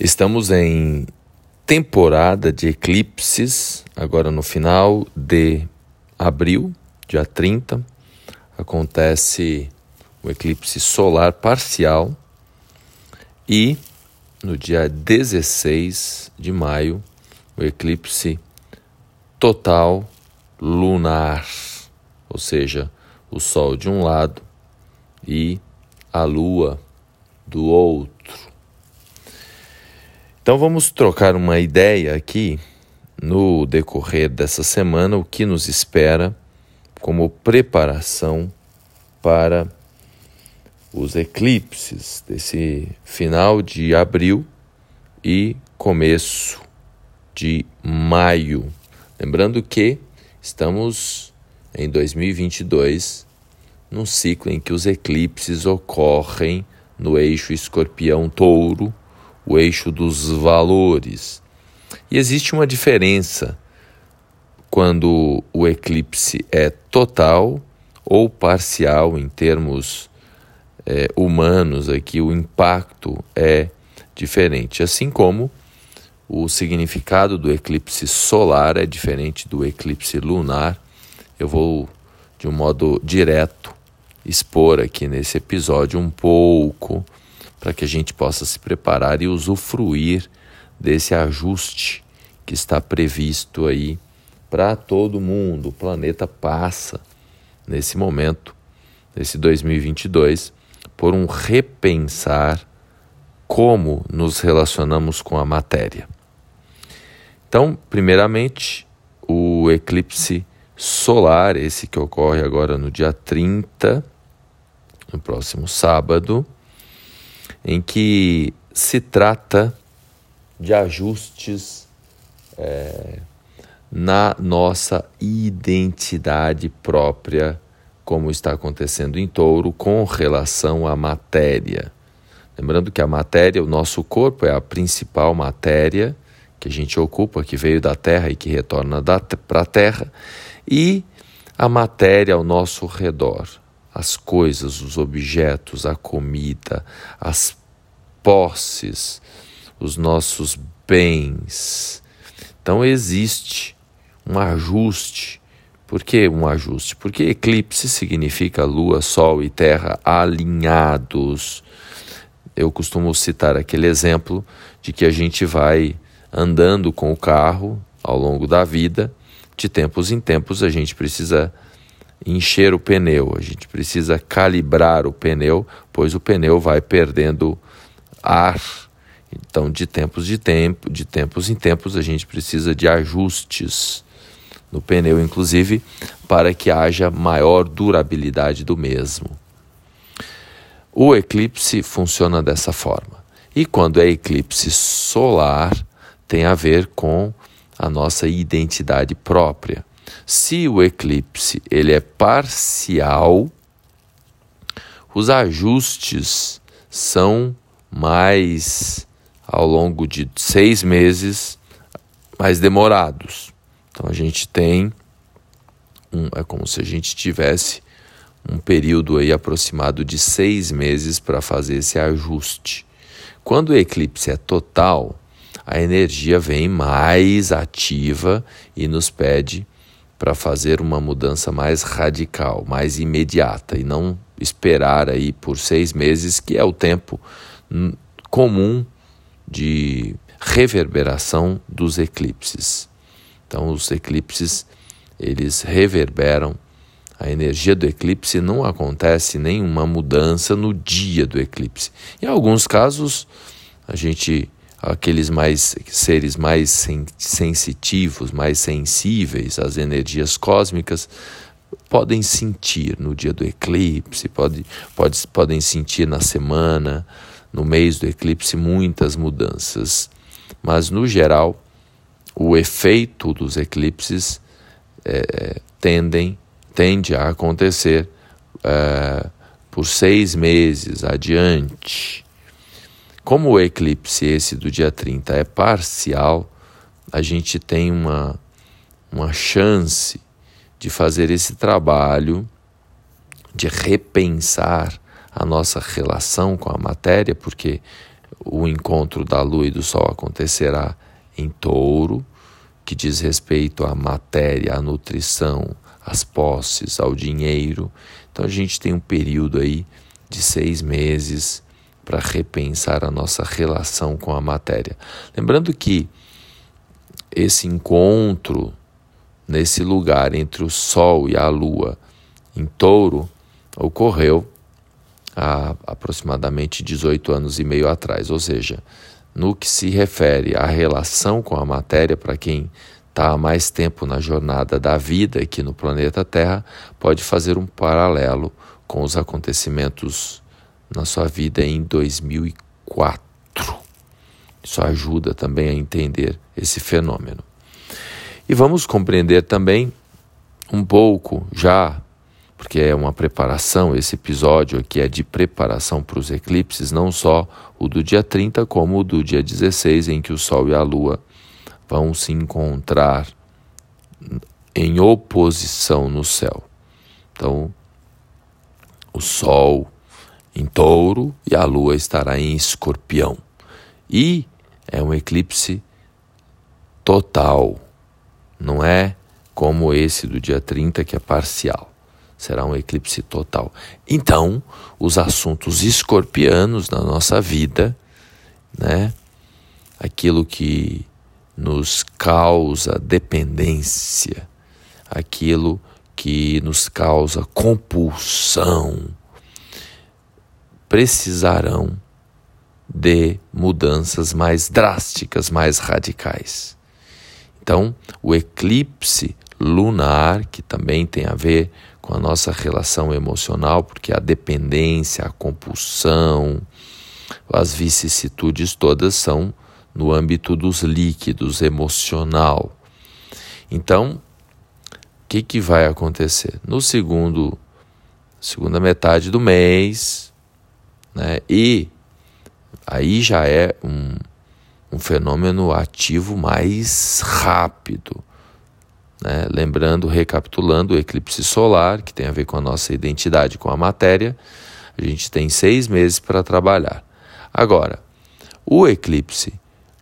Estamos em temporada de eclipses, agora no final de abril, dia 30, acontece o eclipse solar parcial e no dia 16 de maio, o eclipse total lunar, ou seja, o Sol de um lado e a Lua do outro. Então vamos trocar uma ideia aqui no decorrer dessa semana, o que nos espera como preparação para os eclipses desse final de abril e começo de maio. Lembrando que estamos em 2022, num ciclo em que os eclipses ocorrem no eixo escorpião-touro o eixo dos valores. E existe uma diferença quando o eclipse é total ou parcial em termos é, humanos, aqui o impacto é diferente. Assim como o significado do eclipse solar é diferente do eclipse lunar. Eu vou, de um modo direto, expor aqui nesse episódio um pouco para que a gente possa se preparar e usufruir desse ajuste que está previsto aí para todo mundo. O planeta passa nesse momento, nesse 2022, por um repensar como nos relacionamos com a matéria. Então, primeiramente, o eclipse solar, esse que ocorre agora no dia 30, no próximo sábado, em que se trata de ajustes é, na nossa identidade própria, como está acontecendo em touro, com relação à matéria. Lembrando que a matéria, o nosso corpo, é a principal matéria que a gente ocupa, que veio da terra e que retorna para a terra, e a matéria ao nosso redor, as coisas, os objetos, a comida, as posses, os nossos bens. Então existe um ajuste. Por que um ajuste? Porque eclipse significa lua, sol e terra alinhados. Eu costumo citar aquele exemplo de que a gente vai andando com o carro ao longo da vida, de tempos em tempos a gente precisa encher o pneu, a gente precisa calibrar o pneu, pois o pneu vai perdendo ar. Então, de tempos de tempo, de tempos em tempos, a gente precisa de ajustes no pneu, inclusive, para que haja maior durabilidade do mesmo. O eclipse funciona dessa forma. E quando é eclipse solar, tem a ver com a nossa identidade própria. Se o eclipse ele é parcial, os ajustes são mais ao longo de seis meses mais demorados. Então a gente tem um, é como se a gente tivesse um período aí aproximado de seis meses para fazer esse ajuste. Quando o eclipse é total, a energia vem mais ativa e nos pede para fazer uma mudança mais radical, mais imediata e não esperar aí por seis meses, que é o tempo comum de reverberação dos eclipses. Então, os eclipses eles reverberam a energia do eclipse não acontece nenhuma mudança no dia do eclipse. Em alguns casos, a gente aqueles mais seres mais sen sensitivos, mais sensíveis às energias cósmicas podem sentir no dia do eclipse, pode, pode, podem sentir na semana, no mês do eclipse muitas mudanças, mas no geral o efeito dos eclipses é, tendem, tende a acontecer é, por seis meses adiante. Como o eclipse esse do dia 30 é parcial, a gente tem uma, uma chance de fazer esse trabalho de repensar a nossa relação com a matéria, porque o encontro da Lua e do Sol acontecerá em touro, que diz respeito à matéria, à nutrição, às posses, ao dinheiro. Então a gente tem um período aí de seis meses para repensar a nossa relação com a matéria. Lembrando que esse encontro nesse lugar entre o Sol e a Lua em touro ocorreu há aproximadamente 18 anos e meio atrás, ou seja, no que se refere à relação com a matéria, para quem está há mais tempo na jornada da vida aqui no planeta Terra, pode fazer um paralelo com os acontecimentos na sua vida em 2004. Isso ajuda também a entender esse fenômeno. E vamos compreender também um pouco já porque é uma preparação, esse episódio aqui é de preparação para os eclipses, não só o do dia 30, como o do dia 16, em que o Sol e a Lua vão se encontrar em oposição no céu. Então, o Sol em touro e a Lua estará em escorpião. E é um eclipse total, não é como esse do dia 30, que é parcial será um eclipse total. Então, os assuntos escorpianos na nossa vida, né? Aquilo que nos causa dependência, aquilo que nos causa compulsão, precisarão de mudanças mais drásticas, mais radicais. Então, o eclipse lunar, que também tem a ver com a nossa relação emocional, porque a dependência, a compulsão, as vicissitudes todas são no âmbito dos líquidos, emocional. Então, o que, que vai acontecer? No segundo, segunda metade do mês, né, e aí já é um, um fenômeno ativo mais rápido. Né? Lembrando, recapitulando, o eclipse solar, que tem a ver com a nossa identidade com a matéria, a gente tem seis meses para trabalhar. Agora, o eclipse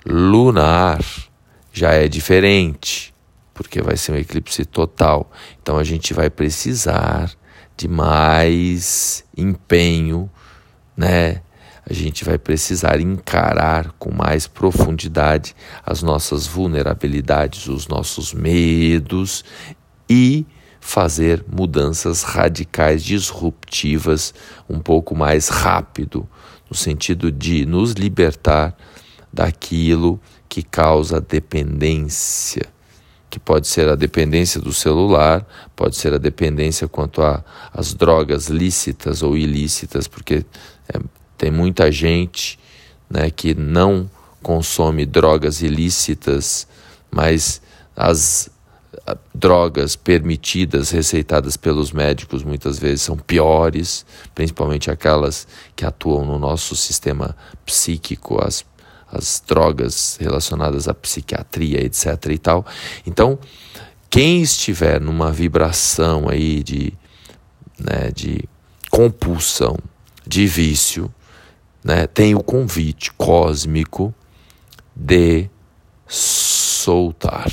lunar já é diferente, porque vai ser um eclipse total. Então a gente vai precisar de mais empenho, né? A gente vai precisar encarar com mais profundidade as nossas vulnerabilidades, os nossos medos e fazer mudanças radicais, disruptivas, um pouco mais rápido, no sentido de nos libertar daquilo que causa dependência, que pode ser a dependência do celular, pode ser a dependência quanto às drogas lícitas ou ilícitas, porque é, tem muita gente né, que não consome drogas ilícitas, mas as drogas permitidas, receitadas pelos médicos, muitas vezes são piores, principalmente aquelas que atuam no nosso sistema psíquico, as, as drogas relacionadas à psiquiatria, etc. e tal. Então, quem estiver numa vibração aí de, né, de compulsão, de vício, né, tem o convite cósmico de soltar.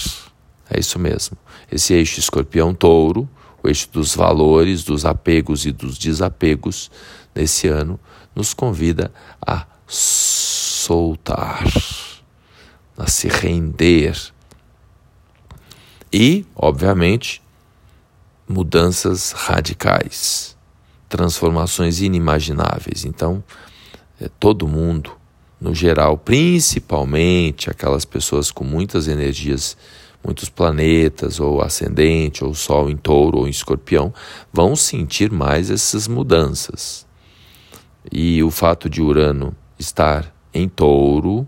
É isso mesmo. Esse eixo escorpião-touro, o eixo dos valores, dos apegos e dos desapegos, nesse ano, nos convida a soltar, a se render. E, obviamente, mudanças radicais, transformações inimagináveis. Então, é, todo mundo, no geral, principalmente aquelas pessoas com muitas energias, muitos planetas, ou ascendente, ou Sol em touro ou em escorpião, vão sentir mais essas mudanças. E o fato de Urano estar em touro,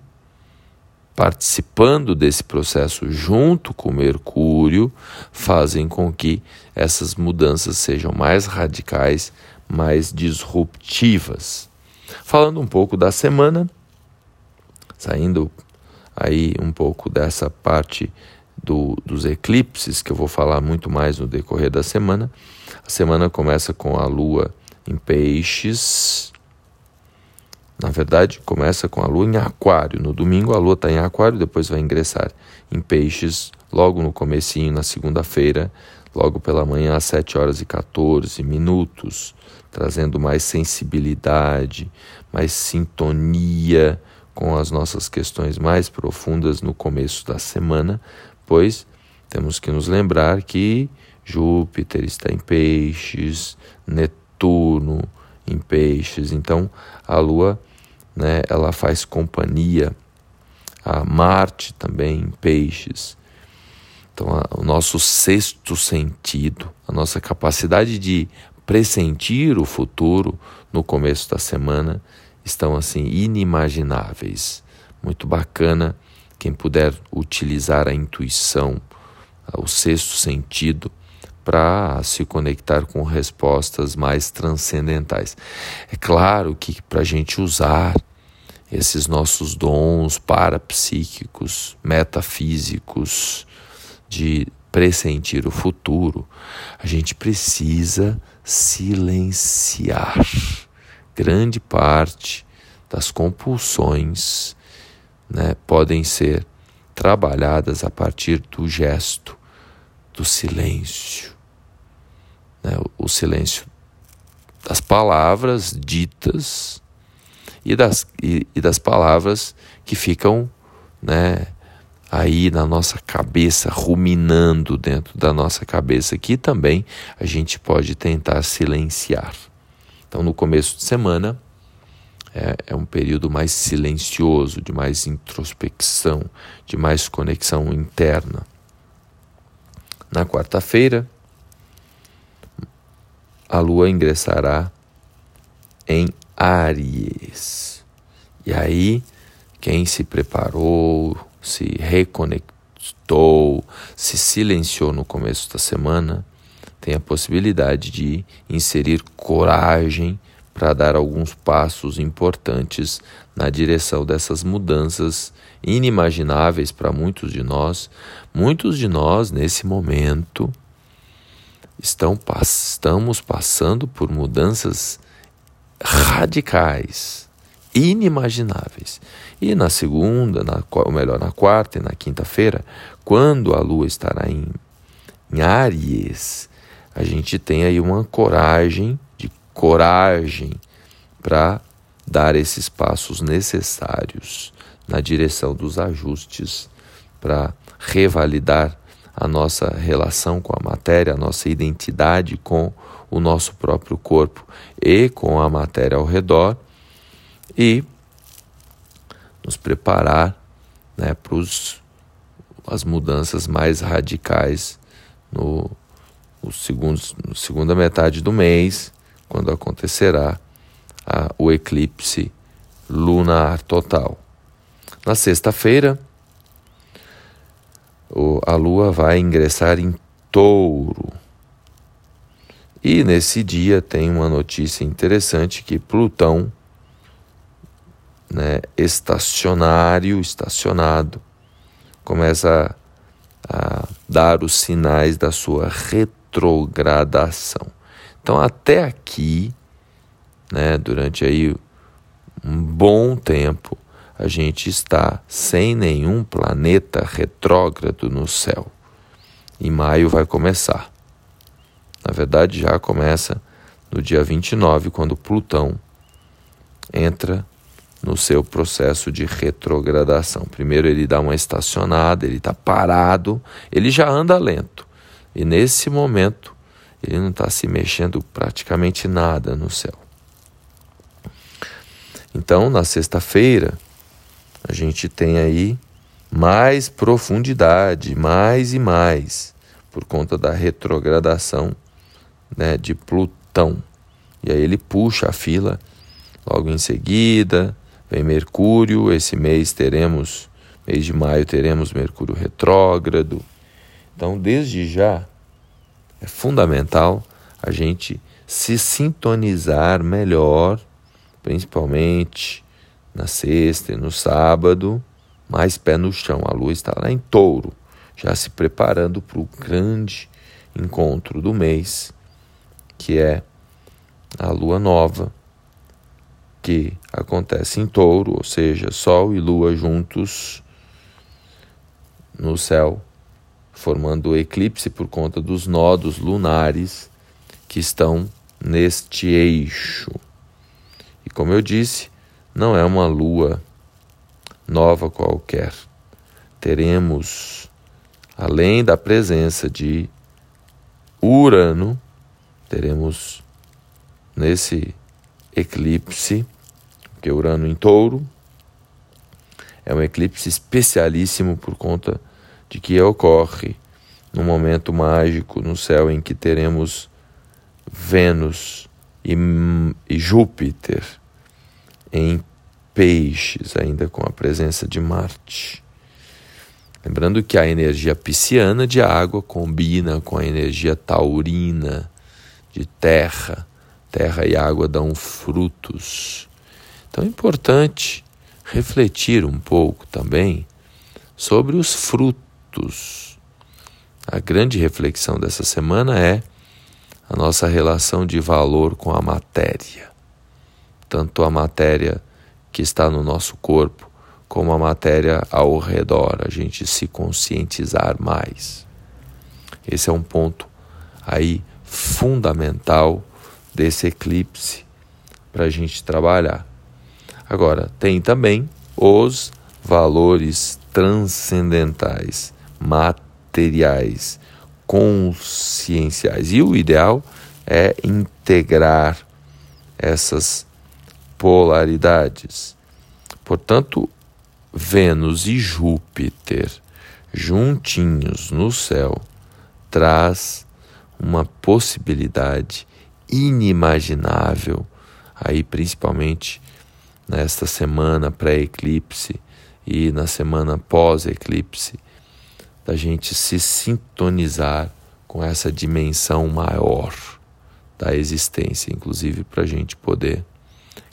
participando desse processo junto com Mercúrio, fazem com que essas mudanças sejam mais radicais, mais disruptivas. Falando um pouco da semana, saindo aí um pouco dessa parte do, dos eclipses, que eu vou falar muito mais no decorrer da semana. A semana começa com a lua em peixes, Na verdade, começa com a lua em aquário. No domingo a lua está em aquário, depois vai ingressar em peixes logo no comecinho, na segunda-feira, logo pela manhã às 7 horas e 14 minutos, trazendo mais sensibilidade, mais sintonia com as nossas questões mais profundas no começo da semana, pois temos que nos lembrar que Júpiter está em peixes, Netuno em peixes, então a Lua né, ela faz companhia a Marte também em peixes. Então, o nosso sexto sentido, a nossa capacidade de pressentir o futuro no começo da semana estão assim inimagináveis. Muito bacana quem puder utilizar a intuição, o sexto sentido para se conectar com respostas mais transcendentais. É claro que para a gente usar esses nossos dons parapsíquicos, metafísicos, de pressentir o futuro, a gente precisa silenciar grande parte das compulsões né, podem ser trabalhadas a partir do gesto, do silêncio. Né, o silêncio das palavras ditas e das, e, e das palavras que ficam né, aí na nossa cabeça, ruminando dentro da nossa cabeça, que também a gente pode tentar silenciar. Então, no começo de semana, é, é, um período mais silencioso, de mais introspecção, de mais conexão interna. Na quarta-feira, a lua ingressará em Aries. E aí, quem se preparou, se reconectou, se silenciou no começo da semana, tem a possibilidade de inserir coragem para dar alguns passos importantes na direção dessas mudanças inimagináveis para muitos de nós. Muitos de nós, nesse momento, estão, estamos passando por mudanças radicais, inimagináveis. E na segunda, na, ou melhor, na quarta e na quinta-feira, quando a lua estará em, em Áries, a gente tem aí uma coragem, de coragem, para dar esses passos necessários na direção dos ajustes para revalidar a nossa relação com a matéria, a nossa identidade com o nosso próprio corpo e com a matéria ao redor e nos preparar né, para as mudanças mais radicais no o segundo, segunda metade do mês, quando acontecerá a, o eclipse lunar total. Na sexta-feira, a lua vai ingressar em touro. E nesse dia tem uma notícia interessante que Plutão, né, estacionário, estacionado, começa a, a dar os sinais da sua retrogradação. Então, até aqui, né, durante aí um bom tempo, a gente está sem nenhum planeta retrógrado no céu. Em maio vai começar. Na verdade, já começa no dia 29, quando Plutão entra no seu processo de retrogradação. Primeiro ele dá uma estacionada, ele está parado, ele já anda lento. E nesse momento, ele não está se mexendo praticamente nada no céu. Então, na sexta-feira, a gente tem aí mais profundidade, mais e mais, por conta da retrogradação né, de Plutão. E aí ele puxa a fila logo em seguida, vem Mercúrio. Esse mês teremos, mês de maio, teremos Mercúrio retrógrado. Então, desde já, é fundamental a gente se sintonizar melhor, principalmente na sexta e no sábado, mais pé no chão. A lua está lá em touro, já se preparando para o grande encontro do mês, que é a lua nova, que acontece em touro, ou seja, Sol e Lua juntos no céu, formando eclipse por conta dos nodos lunares que estão neste eixo. E como eu disse, não é uma lua nova qualquer. Teremos, além da presença de Urano, teremos nesse eclipse, que é Urano em touro, é um eclipse especialíssimo por conta de que ocorre num momento mágico no céu em que teremos Vênus e, e Júpiter em peixes, ainda com a presença de Marte. Lembrando que a energia pisciana de água combina com a energia taurina de terra. Terra e água dão frutos. Então é importante refletir um pouco também sobre os frutos. A grande reflexão dessa semana é a nossa relação de valor com a matéria. Tanto a matéria que está no nosso corpo, como a matéria ao redor, a gente se conscientizar mais. Esse é um ponto aí fundamental desse eclipse para a gente trabalhar. Agora, tem também os valores transcendentais, materiais, conscienciais. E o ideal é integrar essas polaridades. Portanto, Vênus e Júpiter juntinhos no céu traz uma possibilidade inimaginável aí principalmente nesta semana pré-eclipse e na semana pós-eclipse, da gente se sintonizar com essa dimensão maior da existência, inclusive para a gente poder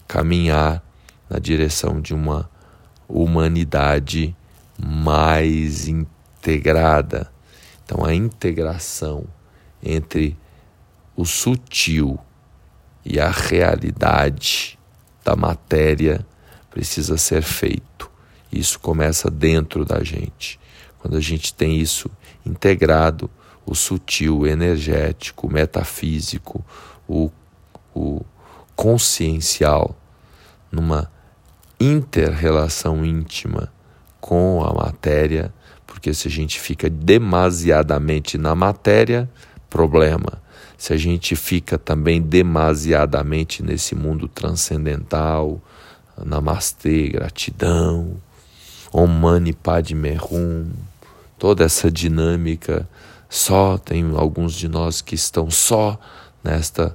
caminhar na direção de uma humanidade mais integrada. Então, a integração entre o sutil e a realidade da matéria precisa ser feito. Isso começa dentro da gente. Quando a gente tem isso integrado, o sutil, o energético, o metafísico, o, o consciencial, numa interrelação íntima com a matéria, porque se a gente fica demasiadamente na matéria, problema. Se a gente fica também demasiadamente nesse mundo transcendental, namastê, gratidão, Om Mani Padme Hum, toda essa dinâmica, só tem alguns de nós que estão só nesta,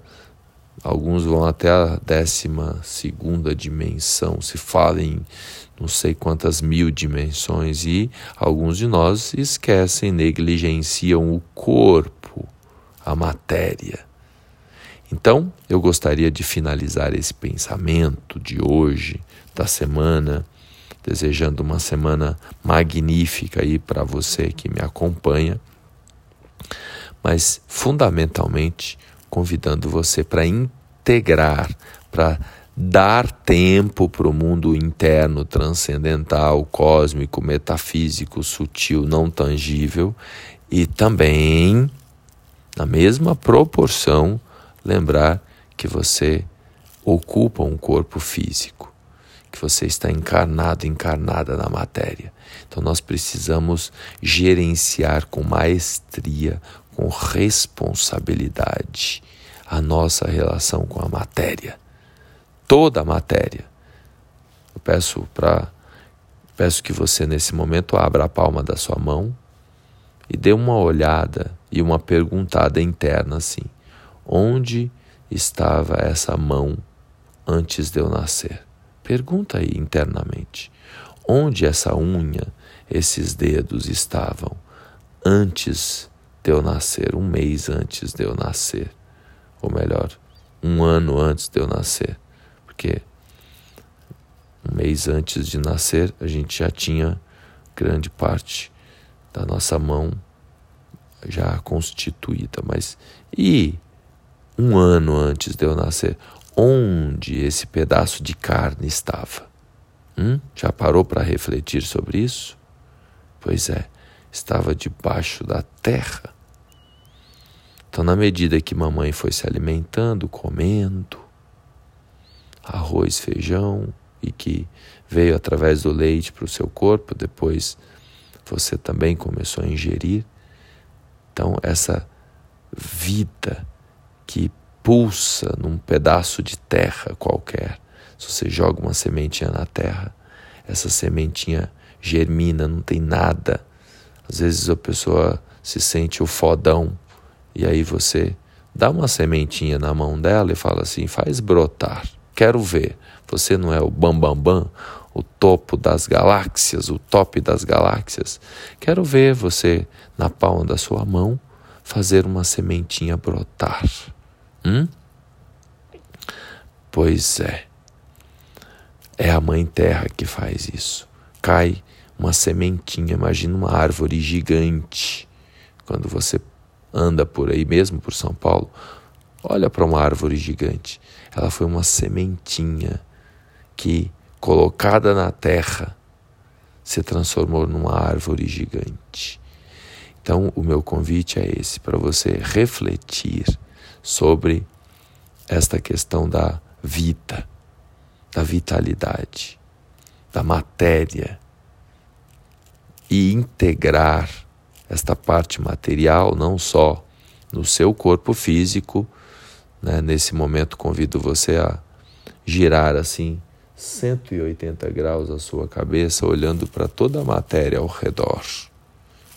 alguns vão até a décima segunda dimensão, se fala em não sei quantas mil dimensões e alguns de nós esquecem, negligenciam o corpo a matéria. Então, eu gostaria de finalizar esse pensamento de hoje, da semana, desejando uma semana magnífica aí para você que me acompanha, mas fundamentalmente convidando você para integrar, para dar tempo para o mundo interno, transcendental, cósmico, metafísico, sutil, não tangível e também na mesma proporção, lembrar que você ocupa um corpo físico, que você está encarnado, encarnada na matéria. Então nós precisamos gerenciar com maestria, com responsabilidade a nossa relação com a matéria. Toda a matéria. Eu peço para peço que você nesse momento abra a palma da sua mão e dê uma olhada e uma perguntada interna assim: onde estava essa mão antes de eu nascer? Pergunta aí internamente: onde essa unha, esses dedos estavam antes de eu nascer, um mês antes de eu nascer? Ou melhor, um ano antes de eu nascer? Porque um mês antes de nascer a gente já tinha grande parte da nossa mão já constituída. Mas e um ano antes de eu nascer? onde esse pedaço de carne estava. Hum? Já parou para refletir sobre isso? Pois é, estava debaixo da terra. Então, na medida que mamãe foi se alimentando, comendo arroz, feijão, e que veio através do leite para o seu corpo, depois você também começou a ingerir. Então, essa vida que pulsa num pedaço de terra qualquer, se você joga uma sementinha na terra, essa sementinha germina, não tem nada. Às vezes a pessoa se sente o fodão e aí você dá uma sementinha na mão dela e fala assim: faz brotar. Quero ver. Você não é o bambambam, bam, bam, o topo das galáxias, o top das galáxias. Quero ver você na palma da sua mão fazer uma sementinha brotar. Hum? Pois é. É a Mãe Terra que faz isso. Cai uma sementinha, imagina uma árvore gigante. Quando você anda por aí, mesmo por São Paulo, olha para uma árvore gigante. Ela foi uma sementinha que, colocada na terra, se transformou numa árvore gigante. Então, o meu convite é esse, para você refletir sobre esta questão da vida, da vitalidade, da matéria e integrar esta parte material não só no seu corpo físico. Né? Nesse momento, convido você a girar assim 180 graus a sua cabeça, olhando para toda a matéria ao redor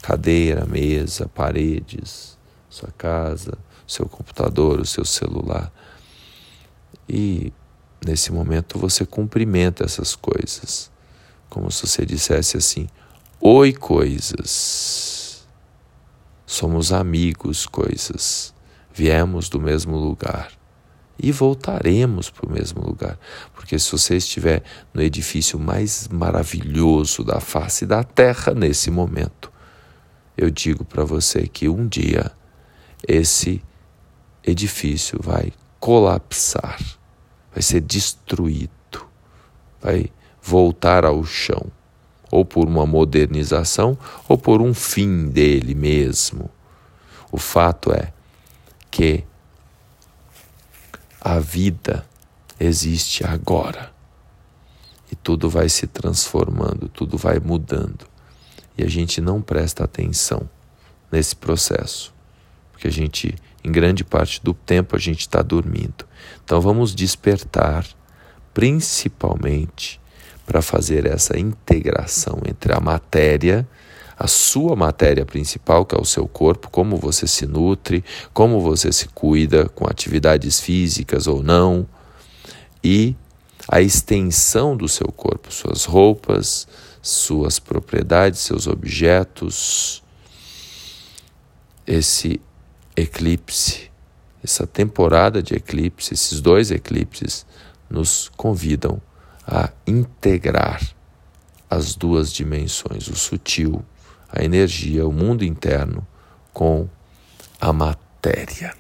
cadeira, mesa, paredes, sua casa, seu computador, o seu celular. E nesse momento você cumprimenta essas coisas, como se você dissesse assim: Oi, coisas. Somos amigos, coisas. Viemos do mesmo lugar e voltaremos para o mesmo lugar. Porque se você estiver no edifício mais maravilhoso da face da terra nesse momento, eu digo para você que um dia esse edifício vai colapsar, vai ser destruído, vai voltar ao chão ou por uma modernização, ou por um fim dele mesmo. O fato é que a vida existe agora. E tudo vai se transformando, tudo vai mudando. E a gente não presta atenção nesse processo, porque a gente, em grande parte do tempo, a gente está dormindo. Então vamos despertar, principalmente para fazer essa integração entre a matéria, a sua matéria principal, que é o seu corpo, como você se nutre, como você se cuida com atividades físicas ou não, e a extensão do seu corpo, suas roupas, suas propriedades, seus objetos. Esse eclipse, essa temporada de eclipse, esses dois eclipses nos convidam a integrar as duas dimensões, o sutil, a energia, o mundo interno, com a matéria.